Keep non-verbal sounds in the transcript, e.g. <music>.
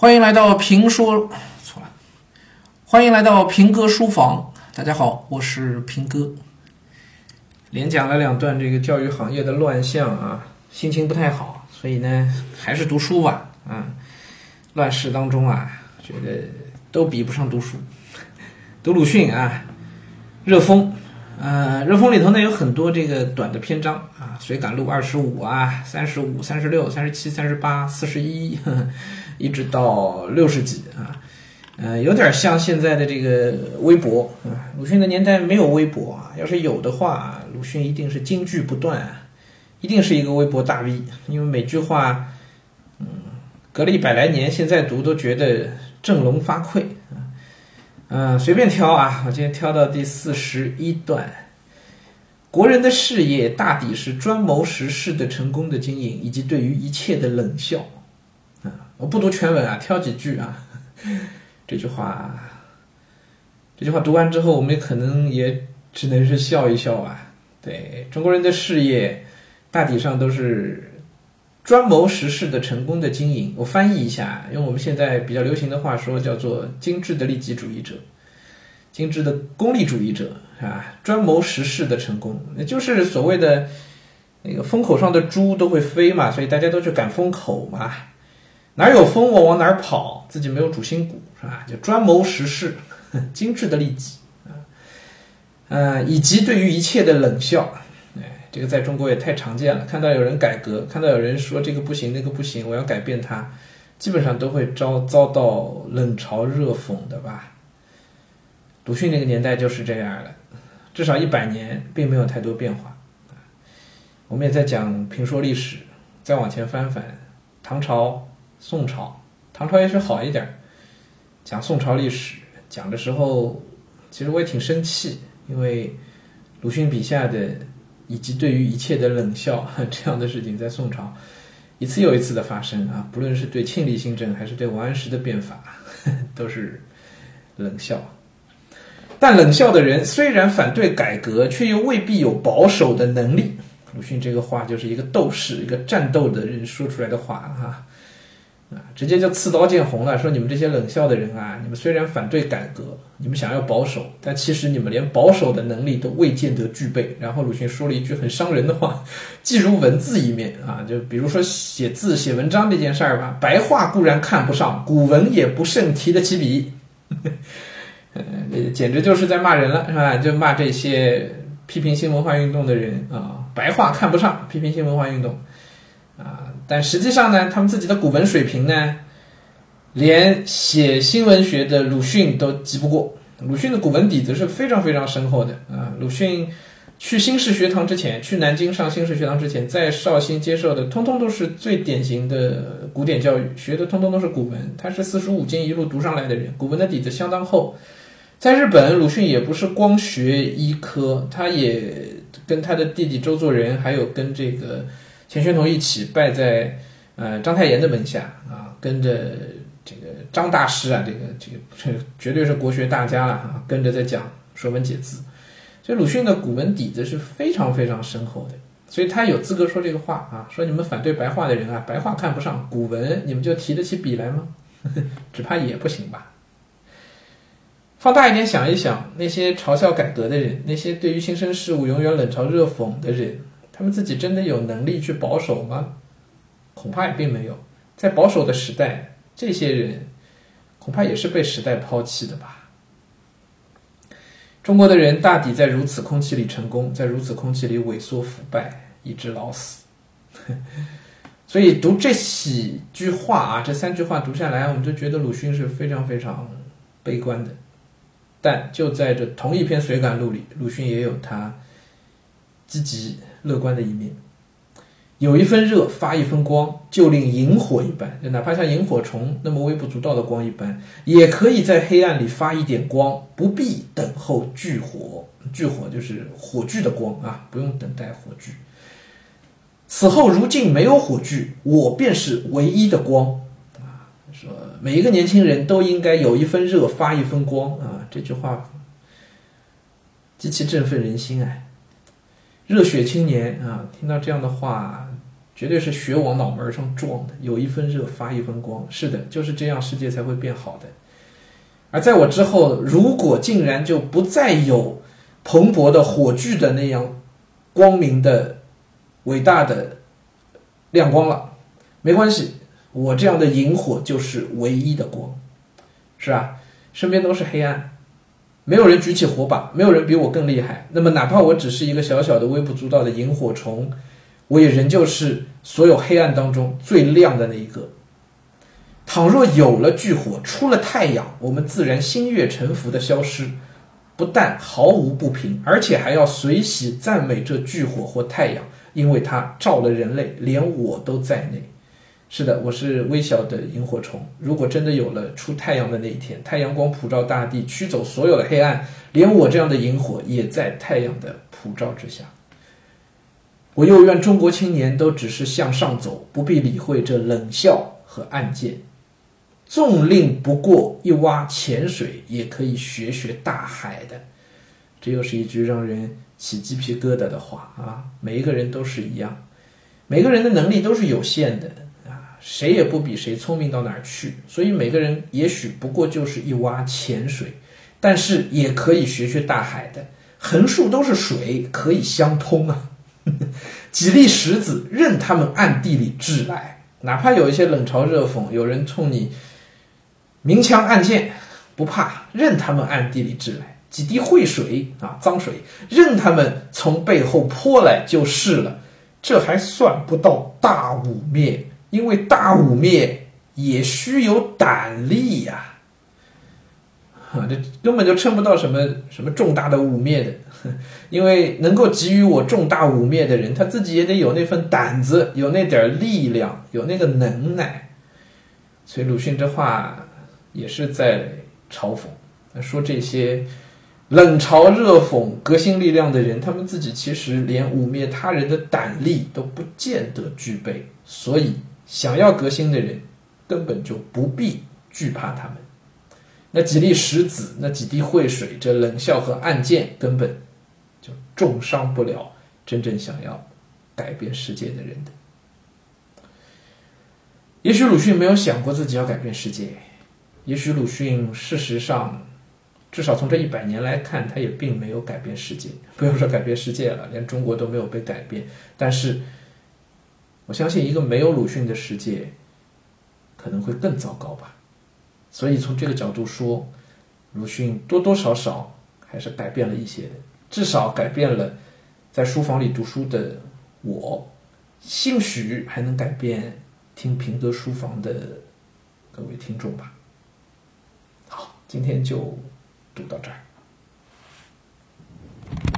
欢迎来到评说，错了，欢迎来到平哥书房。大家好，我是平哥。连讲了两段这个教育行业的乱象啊，心情不太好，所以呢，还是读书吧。啊，乱世当中啊，觉得都比不上读书。读鲁迅啊，热风，呃，热风里头呢有很多这个短的篇章啊，《随感录》二十五啊，三十五、三十六、三十七、三十八、四十一，<laughs> 一直到六十几啊，呃，有点像现在的这个微博啊。鲁迅的年代没有微博啊，要是有的话，鲁迅一定是金句不断，一定是一个微博大 V，因为每句话，嗯，隔了一百来年，现在读都觉得振聋发聩啊。嗯，随便挑啊，我今天挑到第四十一段。国人的事业大抵是专谋实事的成功的经营，以及对于一切的冷笑。啊，我不读全文啊，挑几句啊。<laughs> 这句话，这句话读完之后，我们可能也只能是笑一笑啊。对中国人的事业，大体上都是专谋实事的成功的经营。我翻译一下，用我们现在比较流行的话说，叫做精致的利己主义者。精致的功利主义者啊，专谋实事的成功，那就是所谓的那个风口上的猪都会飞嘛，所以大家都去赶风口嘛，哪有风我往哪儿跑，自己没有主心骨是吧？就专谋实事，<laughs> 精致的利己啊，呃，以及对于一切的冷笑，这个在中国也太常见了。看到有人改革，看到有人说这个不行那个不行，我要改变它，基本上都会遭遭到冷嘲热讽的吧。鲁迅那个年代就是这样的，至少一百年并没有太多变化。我们也在讲评说历史，再往前翻翻，唐朝、宋朝，唐朝也许好一点。讲宋朝历史讲的时候，其实我也挺生气，因为鲁迅笔下的以及对于一切的冷笑 <laughs> 这样的事情，在宋朝一次又一次的发生啊，不论是对庆历新政还是对王安石的变法，<laughs> 都是冷笑。但冷笑的人虽然反对改革，却又未必有保守的能力。鲁迅这个话就是一个斗士、一个战斗的人说出来的话哈，啊，直接就刺刀见红了，说你们这些冷笑的人啊，你们虽然反对改革，你们想要保守，但其实你们连保守的能力都未见得具备。然后鲁迅说了一句很伤人的话：“既如文字一面啊，就比如说写字、写文章这件事儿吧，白话固然看不上，古文也不甚提得起笔。<laughs> ”呃，简直就是在骂人了，是吧？就骂这些批评新文化运动的人啊，白话看不上，批评新文化运动。但实际上呢，他们自己的古文水平呢，连写新文学的鲁迅都及不过。鲁迅的古文底子是非常非常深厚的啊。鲁迅去新式学堂之前，去南京上新式学堂之前，在绍兴接受的，通通都是最典型的古典教育，学的通通都是古文。他是四书五经一路读上来的人，古文的底子相当厚。在日本，鲁迅也不是光学医科，他也跟他的弟弟周作人，还有跟这个钱玄同一起拜在呃章太炎的门下啊，跟着这个张大师啊，这个这个这 <laughs> 绝对是国学大家了啊，跟着在讲《说文解字》，所以鲁迅的古文底子是非常非常深厚的，所以他有资格说这个话啊，说你们反对白话的人啊，白话看不上，古文你们就提得起笔来吗？<laughs> 只怕也不行吧。放大一点想一想，那些嘲笑改革的人，那些对于新生事物永远冷嘲热讽的人，他们自己真的有能力去保守吗？恐怕也并没有。在保守的时代，这些人恐怕也是被时代抛弃的吧。中国的人大抵在如此空气里成功，在如此空气里萎缩腐败，以致老死。<laughs> 所以读这几句话啊，这三句话读下来，我们就觉得鲁迅是非常非常悲观的。但就在这同一篇随感录里，鲁迅也有他积极乐观的一面。有一分热发一分光，就令萤火一般，就哪怕像萤火虫那么微不足道的光一般，也可以在黑暗里发一点光，不必等候炬火。炬火就是火炬的光啊，不用等待火炬。此后如今没有火炬，我便是唯一的光啊。说每一个年轻人都应该有一分热发一分光啊！这句话极其振奋人心哎！热血青年啊，听到这样的话，绝对是血往脑门上撞的，有一分热发一分光。是的，就是这样，世界才会变好的。而在我之后，如果竟然就不再有蓬勃的火炬的那样光明的、伟大的亮光了，没关系，我这样的萤火就是唯一的光，是吧？身边都是黑暗，没有人举起火把，没有人比我更厉害。那么，哪怕我只是一个小小的、微不足道的萤火虫，我也仍旧是所有黑暗当中最亮的那一个。倘若有了炬火，出了太阳，我们自然心悦诚服的消失，不但毫无不平，而且还要随喜赞美这炬火或太阳，因为它照了人类，连我都在内。是的，我是微小的萤火虫。如果真的有了出太阳的那一天，太阳光普照大地，驱走所有的黑暗，连我这样的萤火也在太阳的普照之下。我又愿中国青年都只是向上走，不必理会这冷笑和暗箭。纵令不过一洼浅水，也可以学学大海的。这又是一句让人起鸡皮疙瘩的话啊！每一个人都是一样，每个人的能力都是有限的，谁也不比谁聪明到哪儿去。所以每个人也许不过就是一洼浅水，但是也可以学学大海的。横竖都是水，可以相通啊！<laughs> 几粒石子，任他们暗地里掷来，哪怕有一些冷嘲热讽，有人冲你。明枪暗箭不怕，任他们暗地里掷来几滴秽水啊，脏水，任他们从背后泼来就是了。这还算不到大污蔑，因为大污蔑也需有胆力呀。啊，这根本就称不到什么什么重大的污蔑的，<laughs> 因为能够给予我重大污蔑的人，他自己也得有那份胆子，有那点力量，有那个能耐。所以鲁迅这话。也是在嘲讽，说这些冷嘲热讽革新力量的人，他们自己其实连污蔑他人的胆力都不见得具备，所以想要革新的人根本就不必惧怕他们。那几粒石子，那几滴秽水，这冷笑和暗箭，根本就重伤不了真正想要改变世界的人的。也许鲁迅没有想过自己要改变世界。也许鲁迅事实上，至少从这一百年来看，他也并没有改变世界。不用说改变世界了，连中国都没有被改变。但是，我相信一个没有鲁迅的世界，可能会更糟糕吧。所以从这个角度说，鲁迅多多少少还是改变了一些的，至少改变了在书房里读书的我，兴许还能改变听平哥书房的各位听众吧。好今天就读到这儿。